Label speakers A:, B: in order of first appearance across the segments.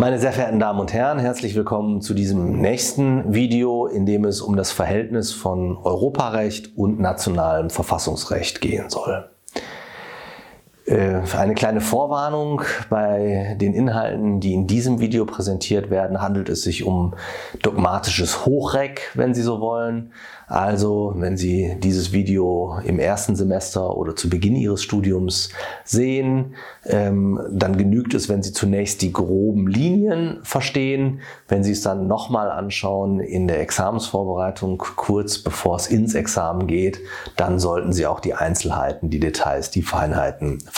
A: Meine sehr verehrten Damen und Herren, herzlich willkommen zu diesem nächsten Video, in dem es um das Verhältnis von Europarecht und nationalem Verfassungsrecht gehen soll. Äh, eine kleine Vorwarnung. Bei den Inhalten, die in diesem Video präsentiert werden, handelt es sich um dogmatisches Hochreck, wenn Sie so wollen. Also, wenn Sie dieses Video im ersten Semester oder zu Beginn Ihres Studiums sehen, ähm, dann genügt es, wenn Sie zunächst die groben Linien verstehen. Wenn Sie es dann nochmal anschauen in der Examensvorbereitung, kurz bevor es ins Examen geht, dann sollten Sie auch die Einzelheiten, die Details, die Feinheiten verstehen.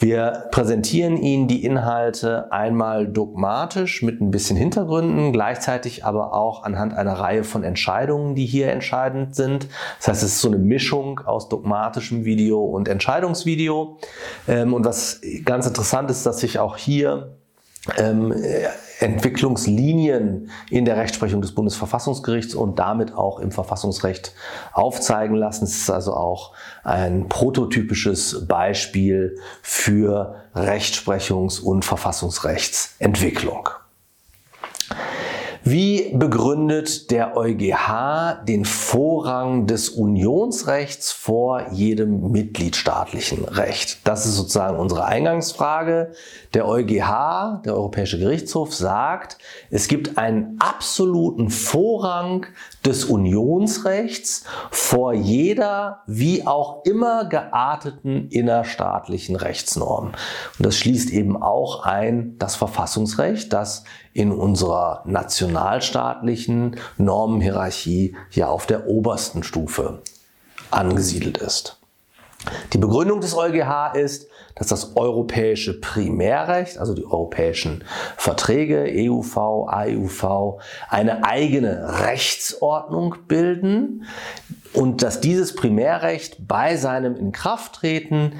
A: Wir präsentieren Ihnen die Inhalte einmal dogmatisch mit ein bisschen Hintergründen, gleichzeitig aber auch anhand einer Reihe von Entscheidungen, die hier entscheidend sind. Das heißt, es ist so eine Mischung aus dogmatischem Video und Entscheidungsvideo. Ähm, und was ganz interessant ist, dass sich auch hier ähm, Entwicklungslinien in der Rechtsprechung des Bundesverfassungsgerichts und damit auch im Verfassungsrecht aufzeigen lassen. Es ist also auch ein prototypisches Beispiel für Rechtsprechungs- und Verfassungsrechtsentwicklung. Wie begründet der EuGH den Vorrang des Unionsrechts vor jedem mitgliedstaatlichen Recht? Das ist sozusagen unsere Eingangsfrage. Der EuGH, der Europäische Gerichtshof, sagt, es gibt einen absoluten Vorrang des Unionsrechts vor jeder wie auch immer gearteten innerstaatlichen Rechtsnorm. Und das schließt eben auch ein das Verfassungsrecht, das in unserer nationalstaatlichen Normenhierarchie ja auf der obersten Stufe angesiedelt ist. Die Begründung des EuGH ist, dass das europäische Primärrecht, also die europäischen Verträge, EUV, AEUV, eine eigene Rechtsordnung bilden und dass dieses Primärrecht bei seinem Inkrafttreten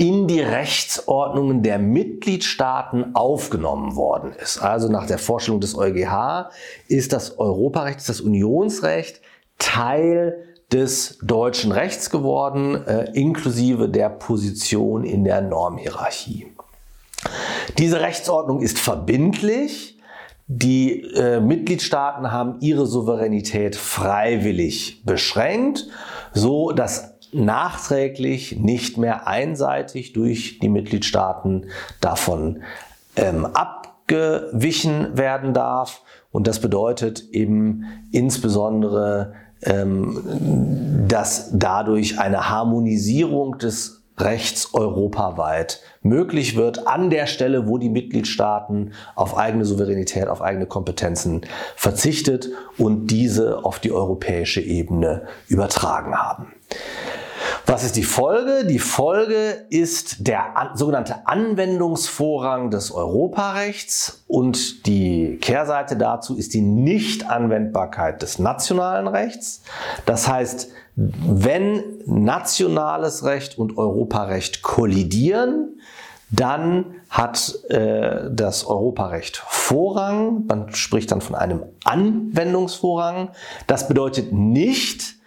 A: in die Rechtsordnungen der Mitgliedstaaten aufgenommen worden ist. Also nach der Vorstellung des EuGH ist das Europarecht, das Unionsrecht Teil des deutschen Rechts geworden, äh, inklusive der Position in der Normhierarchie. Diese Rechtsordnung ist verbindlich. Die äh, Mitgliedstaaten haben ihre Souveränität freiwillig beschränkt, so dass nachträglich nicht mehr einseitig durch die Mitgliedstaaten davon ähm, abgewichen werden darf. Und das bedeutet eben insbesondere, ähm, dass dadurch eine Harmonisierung des Rechts europaweit möglich wird, an der Stelle, wo die Mitgliedstaaten auf eigene Souveränität, auf eigene Kompetenzen verzichtet und diese auf die europäische Ebene übertragen haben. Was ist die Folge? Die Folge ist der an, sogenannte Anwendungsvorrang des Europarechts und die Kehrseite dazu ist die Nichtanwendbarkeit des nationalen Rechts. Das heißt, wenn nationales Recht und Europarecht kollidieren, dann hat äh, das Europarecht Vorrang. Man spricht dann von einem Anwendungsvorrang. Das bedeutet nicht,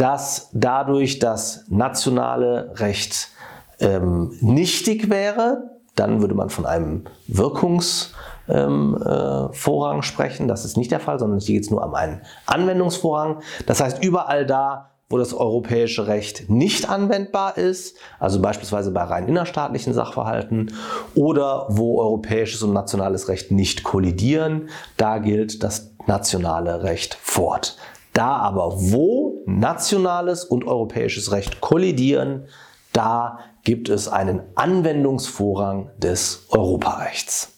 A: dass dadurch das nationale Recht ähm, nichtig wäre. Dann würde man von einem Wirkungsvorrang ähm, äh, sprechen. Das ist nicht der Fall, sondern hier geht es nur um einen Anwendungsvorrang. Das heißt, überall da, wo das europäische Recht nicht anwendbar ist, also beispielsweise bei rein innerstaatlichen Sachverhalten oder wo europäisches und nationales Recht nicht kollidieren, da gilt das nationale Recht fort. Da aber, wo nationales und europäisches Recht kollidieren, da gibt es einen Anwendungsvorrang des Europarechts.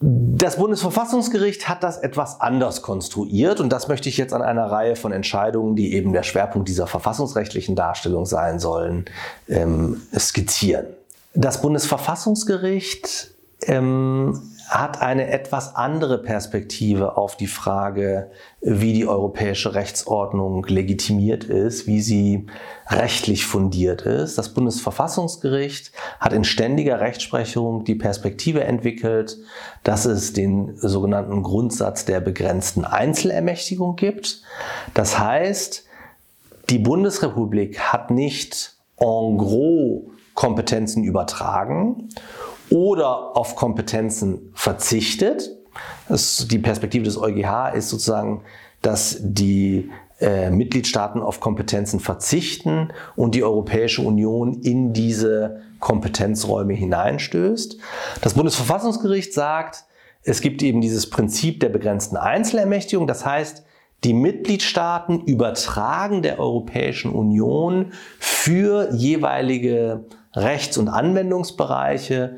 A: Das Bundesverfassungsgericht hat das etwas anders konstruiert und das möchte ich jetzt an einer Reihe von Entscheidungen, die eben der Schwerpunkt dieser verfassungsrechtlichen Darstellung sein sollen, ähm, skizzieren. Das Bundesverfassungsgericht ähm, hat eine etwas andere Perspektive auf die Frage, wie die europäische Rechtsordnung legitimiert ist, wie sie rechtlich fundiert ist. Das Bundesverfassungsgericht hat in ständiger Rechtsprechung die Perspektive entwickelt, dass es den sogenannten Grundsatz der begrenzten Einzelermächtigung gibt. Das heißt, die Bundesrepublik hat nicht en gros Kompetenzen übertragen oder auf Kompetenzen verzichtet. Das, die Perspektive des EuGH ist sozusagen, dass die äh, Mitgliedstaaten auf Kompetenzen verzichten und die Europäische Union in diese Kompetenzräume hineinstößt. Das Bundesverfassungsgericht sagt, es gibt eben dieses Prinzip der begrenzten Einzelermächtigung. Das heißt, die Mitgliedstaaten übertragen der Europäischen Union für jeweilige Rechts- und Anwendungsbereiche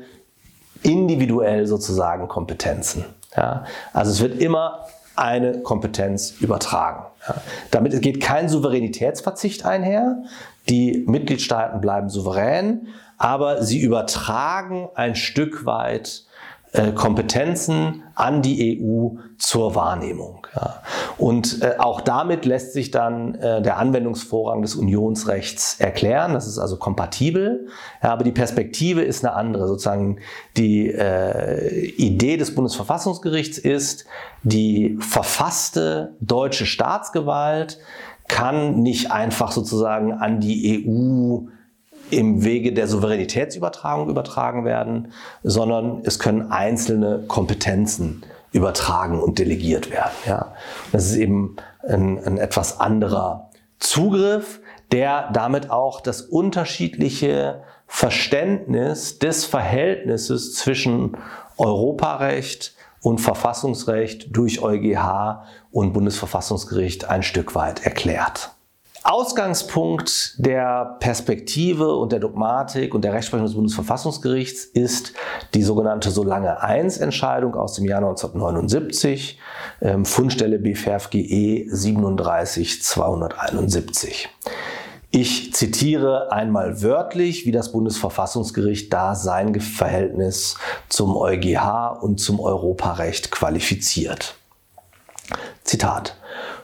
A: individuell sozusagen Kompetenzen. Ja? Also es wird immer eine Kompetenz übertragen. Ja? Damit geht kein Souveränitätsverzicht einher. Die Mitgliedstaaten bleiben souverän, aber sie übertragen ein Stück weit äh, Kompetenzen an die EU zur Wahrnehmung. Ja. Und äh, auch damit lässt sich dann äh, der Anwendungsvorrang des Unionsrechts erklären. Das ist also kompatibel. Ja, aber die Perspektive ist eine andere. Sozusagen die äh, Idee des Bundesverfassungsgerichts ist, die verfasste deutsche Staatsgewalt kann nicht einfach sozusagen an die EU im Wege der Souveränitätsübertragung übertragen werden, sondern es können einzelne Kompetenzen übertragen und delegiert werden. Ja. Das ist eben ein, ein etwas anderer Zugriff, der damit auch das unterschiedliche Verständnis des Verhältnisses zwischen Europarecht und Verfassungsrecht durch EuGH und Bundesverfassungsgericht ein Stück weit erklärt. Ausgangspunkt der Perspektive und der Dogmatik und der Rechtsprechung des Bundesverfassungsgerichts ist die sogenannte Solange 1 Entscheidung aus dem Jahr 1979, ähm, Fundstelle BFRFGE 37271. Ich zitiere einmal wörtlich, wie das Bundesverfassungsgericht da sein Verhältnis zum EuGH und zum Europarecht qualifiziert. Zitat.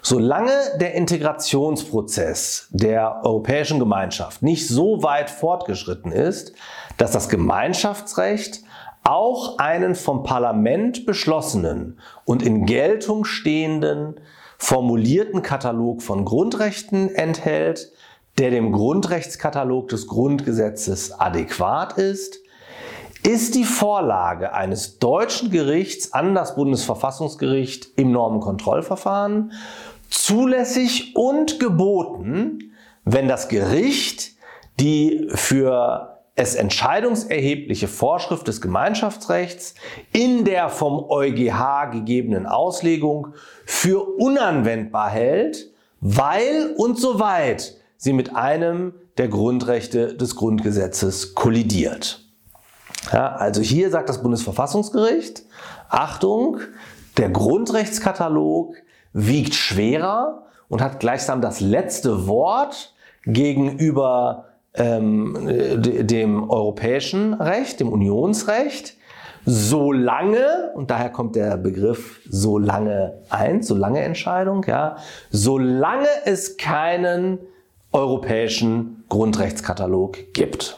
A: Solange der Integrationsprozess der Europäischen Gemeinschaft nicht so weit fortgeschritten ist, dass das Gemeinschaftsrecht auch einen vom Parlament beschlossenen und in Geltung stehenden formulierten Katalog von Grundrechten enthält, der dem Grundrechtskatalog des Grundgesetzes adäquat ist, ist die Vorlage eines deutschen Gerichts an das Bundesverfassungsgericht im Normenkontrollverfahren zulässig und geboten, wenn das Gericht die für es entscheidungserhebliche Vorschrift des Gemeinschaftsrechts in der vom EuGH gegebenen Auslegung für unanwendbar hält, weil und soweit sie mit einem der Grundrechte des Grundgesetzes kollidiert. Ja, also hier sagt das Bundesverfassungsgericht, Achtung, der Grundrechtskatalog wiegt schwerer und hat gleichsam das letzte Wort gegenüber ähm, dem europäischen Recht, dem Unionsrecht, solange, und daher kommt der Begriff solange eins, solange Entscheidung, ja, solange es keinen europäischen Grundrechtskatalog gibt.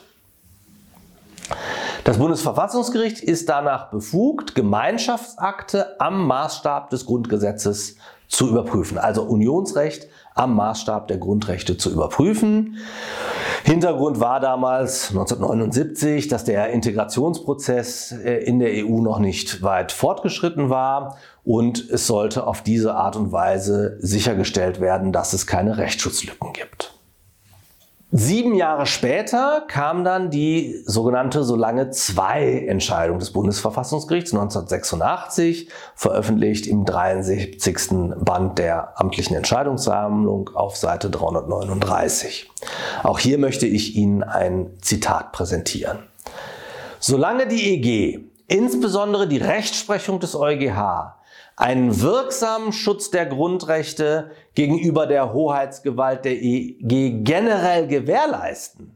A: Das Bundesverfassungsgericht ist danach befugt, Gemeinschaftsakte am Maßstab des Grundgesetzes zu überprüfen. Also Unionsrecht am Maßstab der Grundrechte zu überprüfen. Hintergrund war damals 1979, dass der Integrationsprozess äh, in der EU noch nicht weit fortgeschritten war und es sollte auf diese Art und Weise sichergestellt werden, dass es keine Rechtsschutzlücken gibt. Sieben Jahre später kam dann die sogenannte Solange 2 Entscheidung des Bundesverfassungsgerichts 1986, veröffentlicht im 73. Band der amtlichen Entscheidungssammlung auf Seite 339. Auch hier möchte ich Ihnen ein Zitat präsentieren. Solange die EG, insbesondere die Rechtsprechung des EuGH, einen wirksamen Schutz der Grundrechte gegenüber der Hoheitsgewalt der EG generell gewährleisten,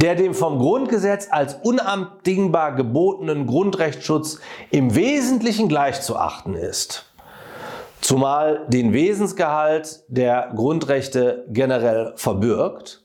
A: der dem vom Grundgesetz als unabdingbar gebotenen Grundrechtsschutz im Wesentlichen gleichzuachten ist, zumal den Wesensgehalt der Grundrechte generell verbürgt,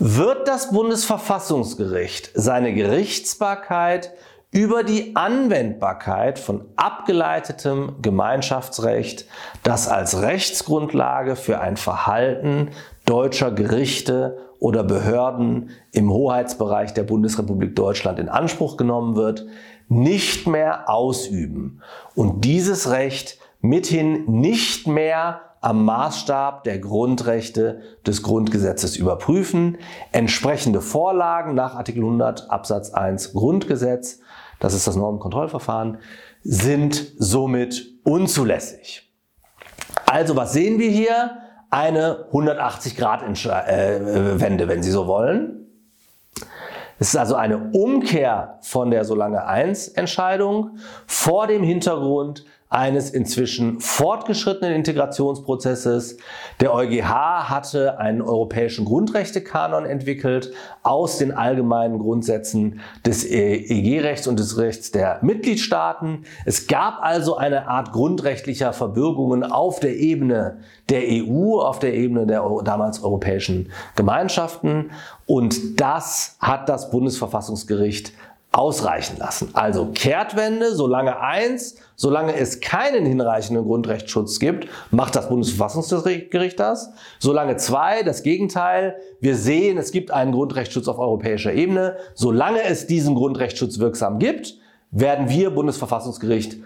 A: wird das Bundesverfassungsgericht seine Gerichtsbarkeit über die Anwendbarkeit von abgeleitetem Gemeinschaftsrecht, das als Rechtsgrundlage für ein Verhalten deutscher Gerichte oder Behörden im Hoheitsbereich der Bundesrepublik Deutschland in Anspruch genommen wird, nicht mehr ausüben. Und dieses Recht mithin nicht mehr am Maßstab der Grundrechte des Grundgesetzes überprüfen. Entsprechende Vorlagen nach Artikel 100 Absatz 1 Grundgesetz, das ist das Normenkontrollverfahren, sind somit unzulässig. Also was sehen wir hier? Eine 180-Grad-Wende, wenn Sie so wollen. Es ist also eine Umkehr von der Solange 1 Entscheidung vor dem Hintergrund eines inzwischen fortgeschrittenen Integrationsprozesses. Der EuGH hatte einen europäischen Grundrechtekanon entwickelt aus den allgemeinen Grundsätzen des EG-Rechts und des Rechts der Mitgliedstaaten. Es gab also eine Art grundrechtlicher Verbürgungen auf der Ebene der EU, auf der Ebene der damals europäischen Gemeinschaften. Und das hat das Bundesverfassungsgericht ausreichen lassen. Also Kehrtwende, solange eins, solange es keinen hinreichenden Grundrechtsschutz gibt, macht das Bundesverfassungsgericht das. Solange zwei, das Gegenteil, wir sehen, es gibt einen Grundrechtsschutz auf europäischer Ebene. Solange es diesen Grundrechtsschutz wirksam gibt, werden wir Bundesverfassungsgericht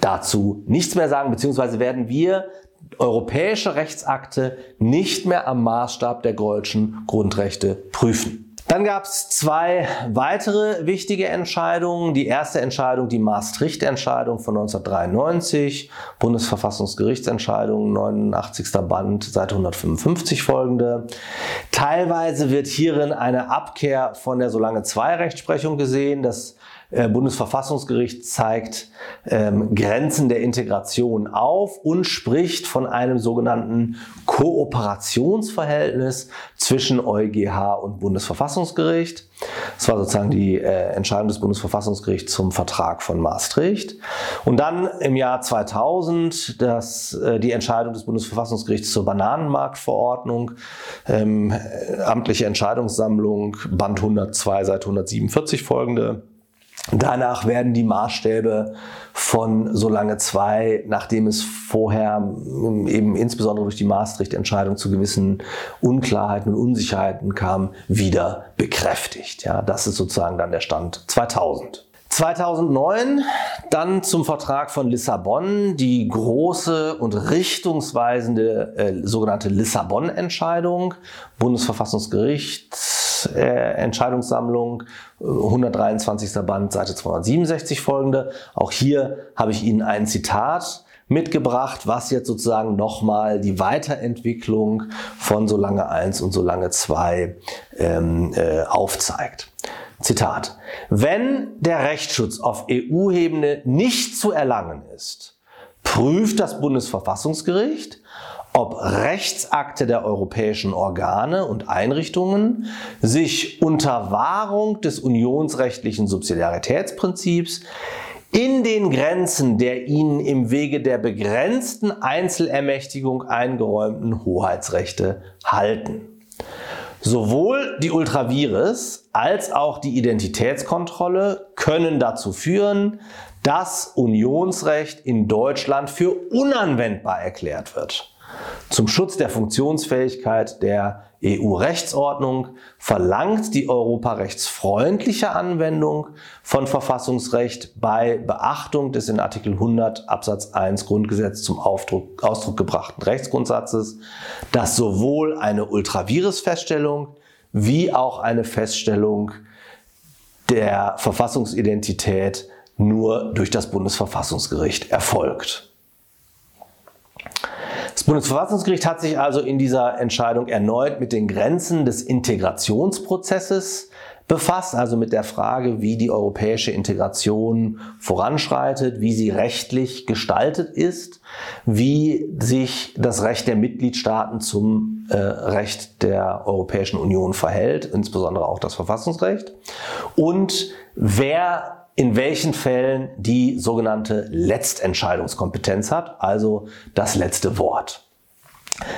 A: dazu nichts mehr sagen, beziehungsweise werden wir europäische Rechtsakte nicht mehr am Maßstab der deutschen Grundrechte prüfen. Dann gab es zwei weitere wichtige Entscheidungen. Die erste Entscheidung, die Maastricht-Entscheidung von 1993, Bundesverfassungsgerichtsentscheidung, 89. Band, Seite 155 folgende. Teilweise wird hierin eine Abkehr von der Solange 2 Rechtsprechung gesehen. Das Bundesverfassungsgericht zeigt ähm, Grenzen der Integration auf und spricht von einem sogenannten Kooperationsverhältnis zwischen EuGH und Bundesverfassungsgericht. Das war sozusagen die äh, Entscheidung des Bundesverfassungsgerichts zum Vertrag von Maastricht. Und dann im Jahr 2000 das, äh, die Entscheidung des Bundesverfassungsgerichts zur Bananenmarktverordnung, ähm, amtliche Entscheidungssammlung, Band 102, Seite 147 folgende. Danach werden die Maßstäbe von Solange 2, nachdem es vorher ähm, eben insbesondere durch die Maastricht-Entscheidung zu gewissen Unklarheiten und Unsicherheiten kam, wieder bekräftigt. Ja, das ist sozusagen dann der Stand 2000. 2009 dann zum Vertrag von Lissabon die große und richtungsweisende äh, sogenannte Lissabon-Entscheidung, Bundesverfassungsgericht, äh, Entscheidungssammlung, 123. Äh, Band, Seite 267 folgende. Auch hier habe ich Ihnen ein Zitat mitgebracht, was jetzt sozusagen nochmal die Weiterentwicklung von Solange 1 und Solange 2 ähm, äh, aufzeigt. Zitat. Wenn der Rechtsschutz auf EU-Ebene nicht zu erlangen ist, prüft das Bundesverfassungsgericht, ob Rechtsakte der europäischen Organe und Einrichtungen sich unter Wahrung des unionsrechtlichen Subsidiaritätsprinzips in den Grenzen der ihnen im Wege der begrenzten Einzelermächtigung eingeräumten Hoheitsrechte halten. Sowohl die Ultravirus als auch die Identitätskontrolle können dazu führen, dass Unionsrecht in Deutschland für unanwendbar erklärt wird. Zum Schutz der Funktionsfähigkeit der EU-Rechtsordnung verlangt die europarechtsfreundliche Anwendung von Verfassungsrecht bei Beachtung des in Artikel 100 Absatz 1 Grundgesetz zum Aufdruck, Ausdruck gebrachten Rechtsgrundsatzes, dass sowohl eine Ultravirus-Feststellung wie auch eine Feststellung der Verfassungsidentität nur durch das Bundesverfassungsgericht erfolgt. Das Bundesverfassungsgericht hat sich also in dieser Entscheidung erneut mit den Grenzen des Integrationsprozesses befasst, also mit der Frage, wie die europäische Integration voranschreitet, wie sie rechtlich gestaltet ist, wie sich das Recht der Mitgliedstaaten zum äh, Recht der Europäischen Union verhält, insbesondere auch das Verfassungsrecht, und wer in welchen Fällen die sogenannte Letztentscheidungskompetenz hat, also das letzte Wort.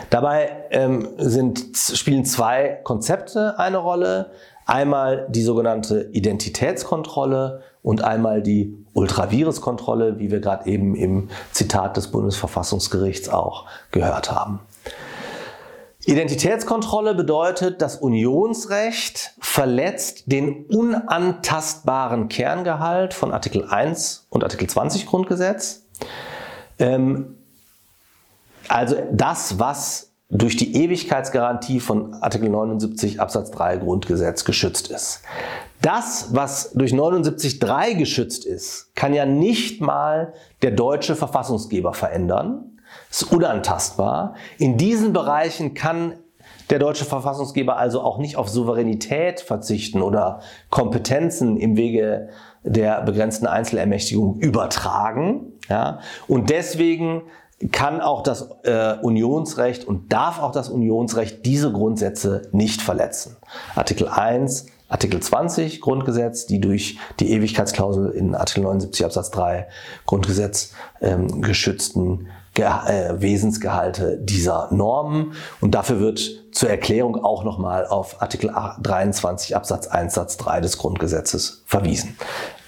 A: Dabei ähm, sind, spielen zwei Konzepte eine Rolle. Einmal die sogenannte Identitätskontrolle und einmal die Ultraviruskontrolle, wie wir gerade eben im Zitat des Bundesverfassungsgerichts auch gehört haben. Identitätskontrolle bedeutet, das Unionsrecht verletzt den unantastbaren Kerngehalt von Artikel 1 und Artikel 20 Grundgesetz. Ähm, also das, was durch die Ewigkeitsgarantie von Artikel 79 Absatz 3 Grundgesetz geschützt ist. Das, was durch 79.3 geschützt ist, kann ja nicht mal der deutsche Verfassungsgeber verändern. Ist unantastbar. In diesen Bereichen kann der deutsche Verfassungsgeber also auch nicht auf Souveränität verzichten oder Kompetenzen im Wege der begrenzten Einzelermächtigung übertragen. Ja? Und deswegen kann auch das äh, Unionsrecht und darf auch das Unionsrecht diese Grundsätze nicht verletzen. Artikel 1, Artikel 20 Grundgesetz, die durch die Ewigkeitsklausel in Artikel 79 Absatz 3 Grundgesetz ähm, geschützten Ge Wesensgehalte dieser Normen. Und dafür wird zur Erklärung auch nochmal auf Artikel 23 Absatz 1 Satz 3 des Grundgesetzes verwiesen.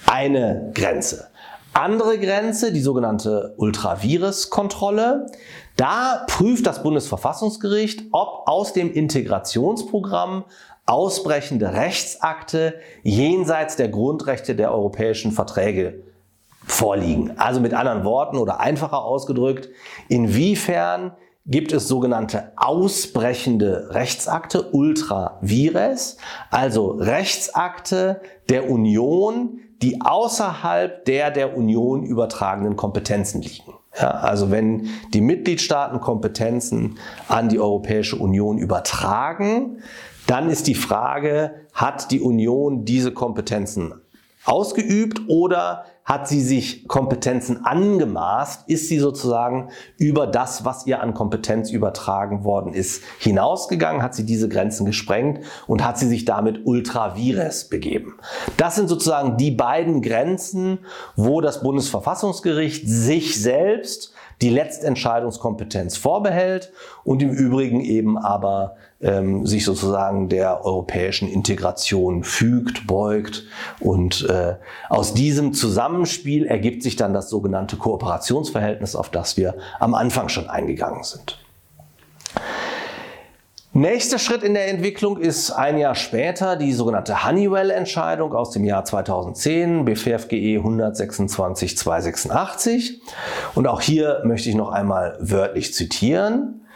A: Eine Grenze. Andere Grenze, die sogenannte Ultravirus-Kontrolle. Da prüft das Bundesverfassungsgericht, ob aus dem Integrationsprogramm ausbrechende Rechtsakte jenseits der Grundrechte der europäischen Verträge vorliegen. Also mit anderen Worten oder einfacher ausgedrückt, inwiefern gibt es sogenannte ausbrechende Rechtsakte, ultra vires, also Rechtsakte der Union, die außerhalb der der Union übertragenen Kompetenzen liegen. Ja, also wenn die Mitgliedstaaten Kompetenzen an die Europäische Union übertragen, dann ist die Frage, hat die Union diese Kompetenzen ausgeübt oder hat sie sich Kompetenzen angemaßt? Ist sie sozusagen über das, was ihr an Kompetenz übertragen worden ist, hinausgegangen? Hat sie diese Grenzen gesprengt und hat sie sich damit ultra vires begeben? Das sind sozusagen die beiden Grenzen, wo das Bundesverfassungsgericht sich selbst die Letztentscheidungskompetenz vorbehält und im Übrigen eben aber ähm, sich sozusagen der europäischen Integration fügt, beugt. Und äh, aus diesem Zusammenspiel ergibt sich dann das sogenannte Kooperationsverhältnis, auf das wir am Anfang schon eingegangen sind. Nächster Schritt in der Entwicklung ist ein Jahr später die sogenannte Honeywell-Entscheidung aus dem Jahr 2010, BFFGE 126-286. Und auch hier möchte ich noch einmal wörtlich zitieren.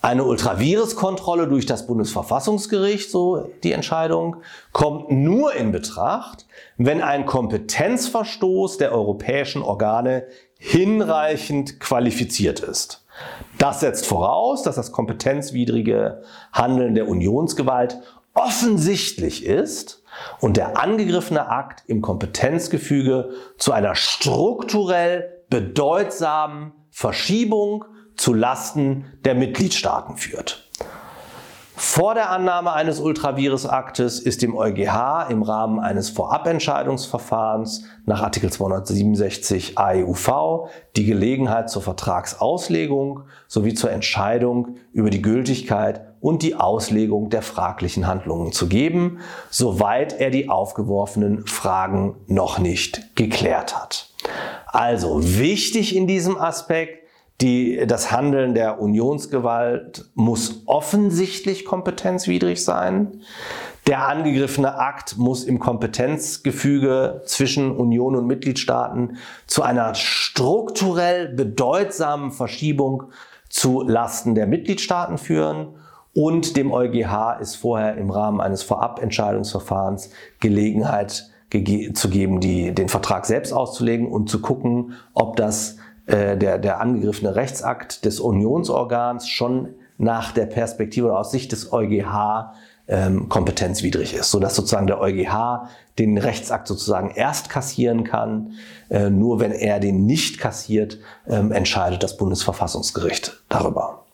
A: Eine Ultraviruskontrolle durch das Bundesverfassungsgericht, so die Entscheidung, kommt nur in Betracht, wenn ein Kompetenzverstoß der europäischen Organe hinreichend qualifiziert ist. Das setzt voraus, dass das kompetenzwidrige Handeln der Unionsgewalt offensichtlich ist und der angegriffene Akt im Kompetenzgefüge zu einer strukturell bedeutsamen Verschiebung zu Lasten der Mitgliedstaaten führt. Vor der Annahme eines Ultravirus-Aktes ist dem EuGH im Rahmen eines Vorabentscheidungsverfahrens nach Artikel 267 AEUV die Gelegenheit zur Vertragsauslegung sowie zur Entscheidung über die Gültigkeit und die Auslegung der fraglichen Handlungen zu geben, soweit er die aufgeworfenen Fragen noch nicht geklärt hat. Also wichtig in diesem Aspekt, die, das Handeln der Unionsgewalt muss offensichtlich kompetenzwidrig sein. Der angegriffene Akt muss im Kompetenzgefüge zwischen Union und Mitgliedstaaten zu einer strukturell bedeutsamen Verschiebung zu Lasten der Mitgliedstaaten führen. Und dem EuGH ist vorher im Rahmen eines Vorabentscheidungsverfahrens Gelegenheit zu geben, die, den Vertrag selbst auszulegen und zu gucken, ob das äh, der, der angegriffene Rechtsakt des Unionsorgans schon nach der Perspektive oder aus Sicht des EuGH ähm, kompetenzwidrig ist, sodass sozusagen der EuGH den Rechtsakt sozusagen erst kassieren kann. Äh, nur wenn er den nicht kassiert, ähm, entscheidet das Bundesverfassungsgericht darüber.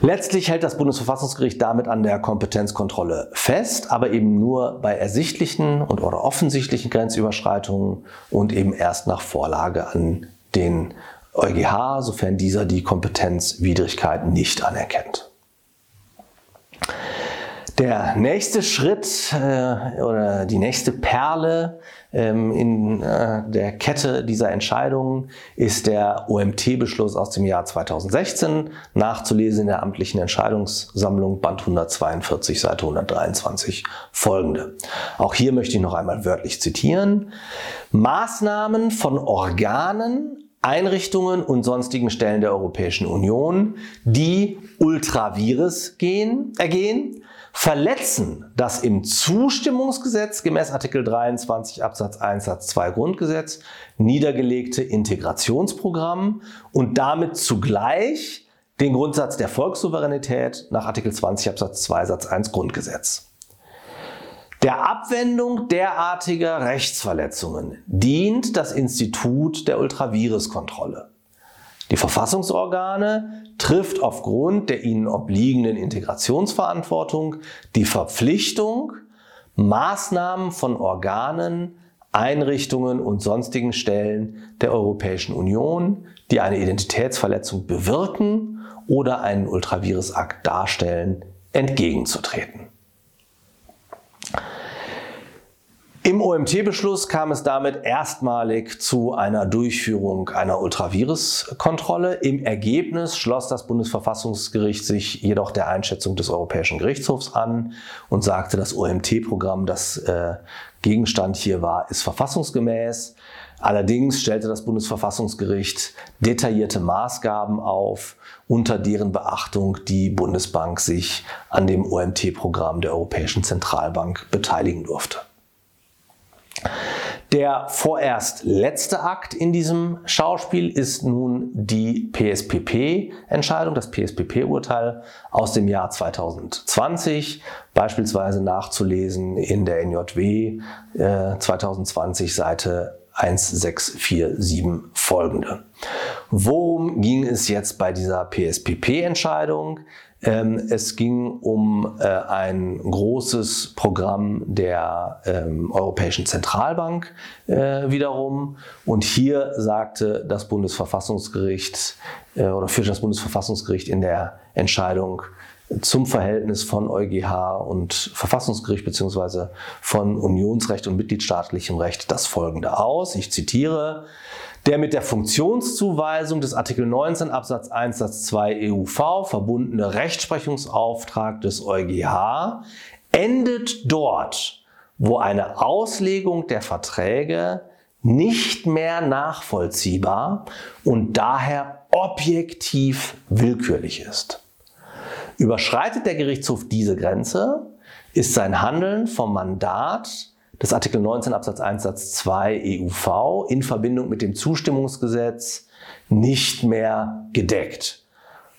A: Letztlich hält das Bundesverfassungsgericht damit an der Kompetenzkontrolle fest, aber eben nur bei ersichtlichen und oder offensichtlichen Grenzüberschreitungen und eben erst nach Vorlage an den EuGH, sofern dieser die Kompetenzwidrigkeit nicht anerkennt. Der nächste Schritt äh, oder die nächste Perle ähm, in äh, der Kette dieser Entscheidungen ist der OMT-Beschluss aus dem Jahr 2016, nachzulesen in der amtlichen Entscheidungssammlung Band 142, Seite 123 folgende. Auch hier möchte ich noch einmal wörtlich zitieren. Maßnahmen von Organen, Einrichtungen und sonstigen Stellen der Europäischen Union, die ultravirus gehen, ergehen, verletzen das im Zustimmungsgesetz gemäß Artikel 23 Absatz 1 Satz 2 Grundgesetz niedergelegte Integrationsprogramm und damit zugleich den Grundsatz der Volkssouveränität nach Artikel 20 Absatz 2 Satz 1 Grundgesetz. Der Abwendung derartiger Rechtsverletzungen dient das Institut der Ultraviruskontrolle. Die Verfassungsorgane trifft aufgrund der ihnen obliegenden Integrationsverantwortung die Verpflichtung, Maßnahmen von Organen, Einrichtungen und sonstigen Stellen der Europäischen Union, die eine Identitätsverletzung bewirken oder einen Ultravirusakt darstellen, entgegenzutreten. Im OMT-Beschluss kam es damit erstmalig zu einer Durchführung einer Ultravirus-Kontrolle. Im Ergebnis schloss das Bundesverfassungsgericht sich jedoch der Einschätzung des Europäischen Gerichtshofs an und sagte, das OMT-Programm, das äh, Gegenstand hier war, ist verfassungsgemäß. Allerdings stellte das Bundesverfassungsgericht detaillierte Maßgaben auf, unter deren Beachtung die Bundesbank sich an dem OMT-Programm der Europäischen Zentralbank beteiligen durfte. Der vorerst letzte Akt in diesem Schauspiel ist nun die PSPP-Entscheidung, das PSPP-Urteil aus dem Jahr 2020, beispielsweise nachzulesen in der NJW äh, 2020 Seite 1647 folgende. Worum ging es jetzt bei dieser PSPP-Entscheidung? Ähm, es ging um äh, ein großes Programm der ähm, Europäischen Zentralbank äh, wiederum. Und hier sagte das Bundesverfassungsgericht äh, oder führte das Bundesverfassungsgericht in der Entscheidung zum Verhältnis von EuGH und Verfassungsgericht beziehungsweise von Unionsrecht und mitgliedstaatlichem Recht das folgende aus. Ich zitiere der mit der Funktionszuweisung des Artikel 19 Absatz 1 Satz 2 EUV verbundene Rechtsprechungsauftrag des EuGH endet dort, wo eine Auslegung der Verträge nicht mehr nachvollziehbar und daher objektiv willkürlich ist. Überschreitet der Gerichtshof diese Grenze, ist sein Handeln vom Mandat des Artikel 19 Absatz 1 Satz 2 EUV in Verbindung mit dem Zustimmungsgesetz nicht mehr gedeckt,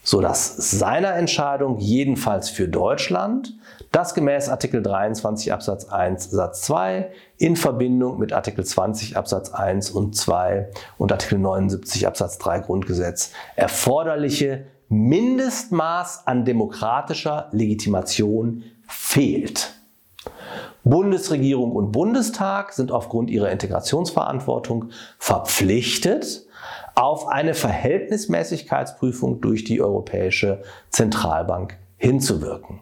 A: sodass seiner Entscheidung jedenfalls für Deutschland das gemäß Artikel 23 Absatz 1 Satz 2 in Verbindung mit Artikel 20 Absatz 1 und 2 und Artikel 79 Absatz 3 Grundgesetz erforderliche Mindestmaß an demokratischer Legitimation fehlt. Bundesregierung und Bundestag sind aufgrund ihrer Integrationsverantwortung verpflichtet, auf eine Verhältnismäßigkeitsprüfung durch die Europäische Zentralbank hinzuwirken.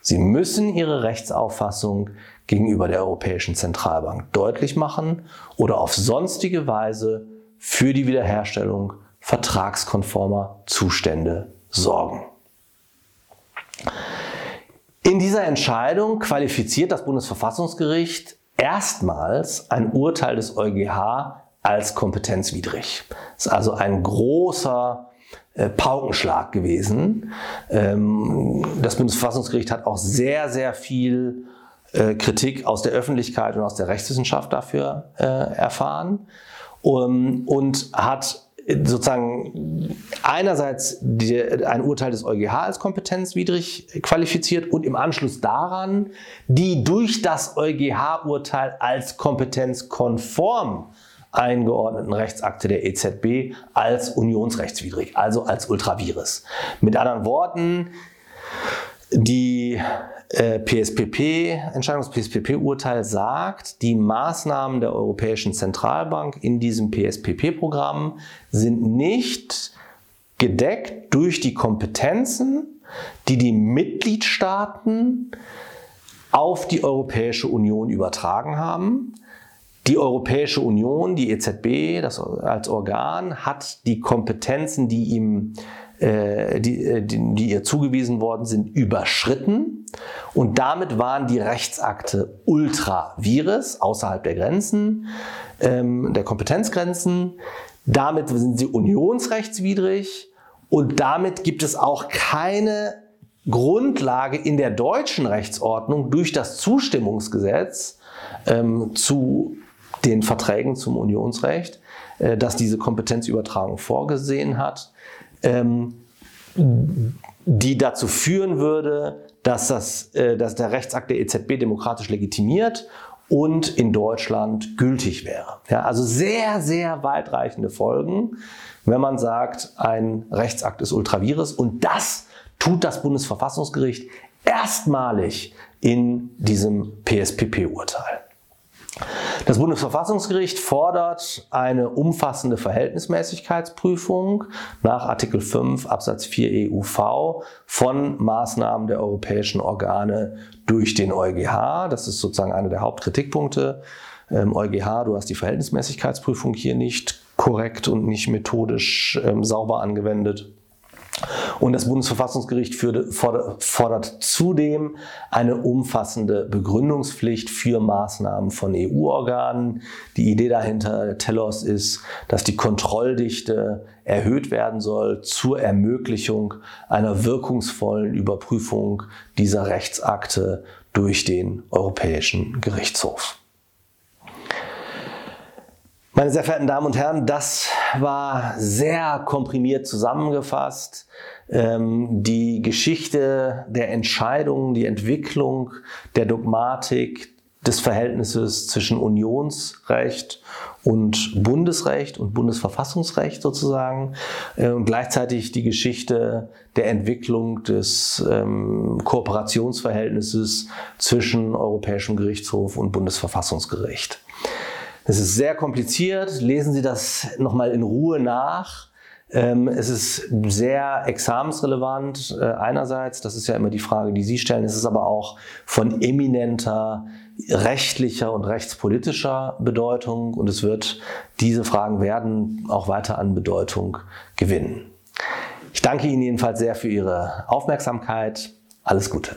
A: Sie müssen ihre Rechtsauffassung gegenüber der Europäischen Zentralbank deutlich machen oder auf sonstige Weise für die Wiederherstellung vertragskonformer Zustände sorgen. In dieser Entscheidung qualifiziert das Bundesverfassungsgericht erstmals ein Urteil des EuGH als kompetenzwidrig. Das ist also ein großer äh, Paukenschlag gewesen. Ähm, das Bundesverfassungsgericht hat auch sehr, sehr viel äh, Kritik aus der Öffentlichkeit und aus der Rechtswissenschaft dafür äh, erfahren und hat sozusagen einerseits die, ein Urteil des EuGH als kompetenzwidrig qualifiziert und im Anschluss daran die durch das EuGH-Urteil als kompetenzkonform eingeordneten Rechtsakte der EZB als unionsrechtswidrig, also als Ultravirus. Mit anderen Worten, die äh, PSPP, Entscheidungs PSPP-Urteil sagt, die Maßnahmen der Europäischen Zentralbank in diesem PSPP-Programm sind nicht gedeckt durch die Kompetenzen, die die Mitgliedstaaten auf die Europäische Union übertragen haben. Die Europäische Union, die EZB das als Organ, hat die Kompetenzen, die ihm äh, die, äh, die, die ihr zugewiesen worden sind, überschritten. Und damit waren die Rechtsakte ultra vires, außerhalb der Grenzen, ähm, der Kompetenzgrenzen. Damit sind sie unionsrechtswidrig und damit gibt es auch keine Grundlage in der deutschen Rechtsordnung durch das Zustimmungsgesetz ähm, zu den Verträgen zum Unionsrecht, äh, dass diese Kompetenzübertragung vorgesehen hat, ähm, die dazu führen würde, dass, das, äh, dass der Rechtsakt der EZB demokratisch legitimiert und in Deutschland gültig wäre. Ja, also sehr, sehr weitreichende Folgen, wenn man sagt, ein Rechtsakt ist ultravirus und das tut das Bundesverfassungsgericht erstmalig in diesem PSPP-Urteil. Das Bundesverfassungsgericht fordert eine umfassende Verhältnismäßigkeitsprüfung nach Artikel 5 Absatz 4 EUV von Maßnahmen der europäischen Organe durch den EuGH. Das ist sozusagen einer der Hauptkritikpunkte. Ähm, EuGH, du hast die Verhältnismäßigkeitsprüfung hier nicht korrekt und nicht methodisch ähm, sauber angewendet. Und das Bundesverfassungsgericht fordert zudem eine umfassende Begründungspflicht für Maßnahmen von EU-Organen. Die Idee dahinter Telos ist, dass die Kontrolldichte erhöht werden soll zur Ermöglichung einer wirkungsvollen Überprüfung dieser Rechtsakte durch den Europäischen Gerichtshof. Meine sehr verehrten Damen und Herren, das war sehr komprimiert zusammengefasst. Ähm, die Geschichte der Entscheidungen, die Entwicklung der Dogmatik des Verhältnisses zwischen Unionsrecht und Bundesrecht und Bundesverfassungsrecht sozusagen äh, und gleichzeitig die Geschichte der Entwicklung des ähm, Kooperationsverhältnisses zwischen Europäischem Gerichtshof und Bundesverfassungsgericht. Es ist sehr kompliziert. Lesen Sie das nochmal in Ruhe nach. Ähm, es ist sehr examensrelevant äh, einerseits, das ist ja immer die Frage, die Sie stellen. Es ist aber auch von eminenter rechtlicher und rechtspolitischer Bedeutung und es wird, diese Fragen werden auch weiter an Bedeutung gewinnen. Ich danke Ihnen jedenfalls sehr für Ihre Aufmerksamkeit. Alles Gute.